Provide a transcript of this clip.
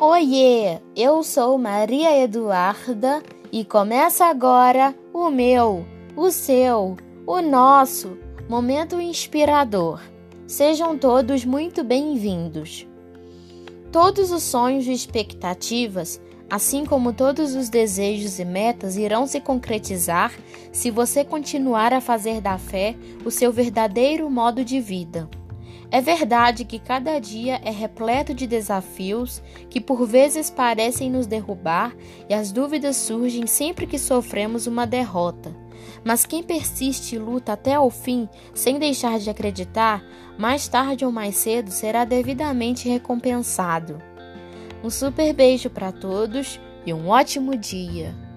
Oiê, eu sou Maria Eduarda e começa agora o meu, o seu, o nosso momento inspirador. Sejam todos muito bem-vindos. Todos os sonhos e expectativas, assim como todos os desejos e metas, irão se concretizar se você continuar a fazer da fé o seu verdadeiro modo de vida. É verdade que cada dia é repleto de desafios que por vezes parecem nos derrubar e as dúvidas surgem sempre que sofremos uma derrota. Mas quem persiste e luta até o fim, sem deixar de acreditar, mais tarde ou mais cedo será devidamente recompensado. Um super beijo para todos e um ótimo dia!